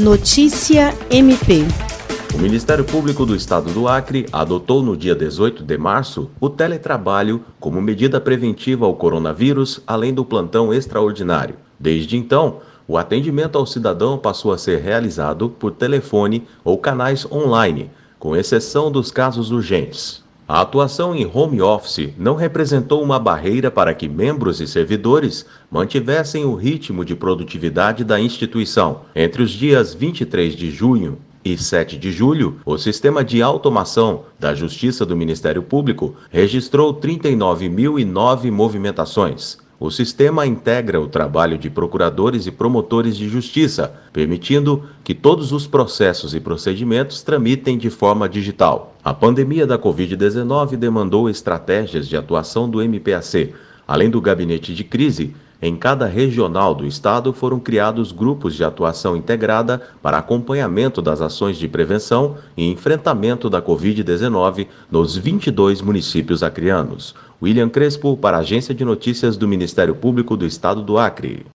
Notícia MP. O Ministério Público do Estado do Acre adotou no dia 18 de março o teletrabalho como medida preventiva ao coronavírus, além do plantão extraordinário. Desde então, o atendimento ao cidadão passou a ser realizado por telefone ou canais online, com exceção dos casos urgentes. A atuação em home office não representou uma barreira para que membros e servidores mantivessem o ritmo de produtividade da instituição. Entre os dias 23 de junho e 7 de julho, o sistema de automação da Justiça do Ministério Público registrou 39.009 movimentações. O sistema integra o trabalho de procuradores e promotores de justiça, permitindo que todos os processos e procedimentos tramitem de forma digital. A pandemia da Covid-19 demandou estratégias de atuação do MPAC. Além do gabinete de crise, em cada regional do estado foram criados grupos de atuação integrada para acompanhamento das ações de prevenção e enfrentamento da Covid-19 nos 22 municípios acrianos. William Crespo, para a Agência de Notícias do Ministério Público do Estado do Acre.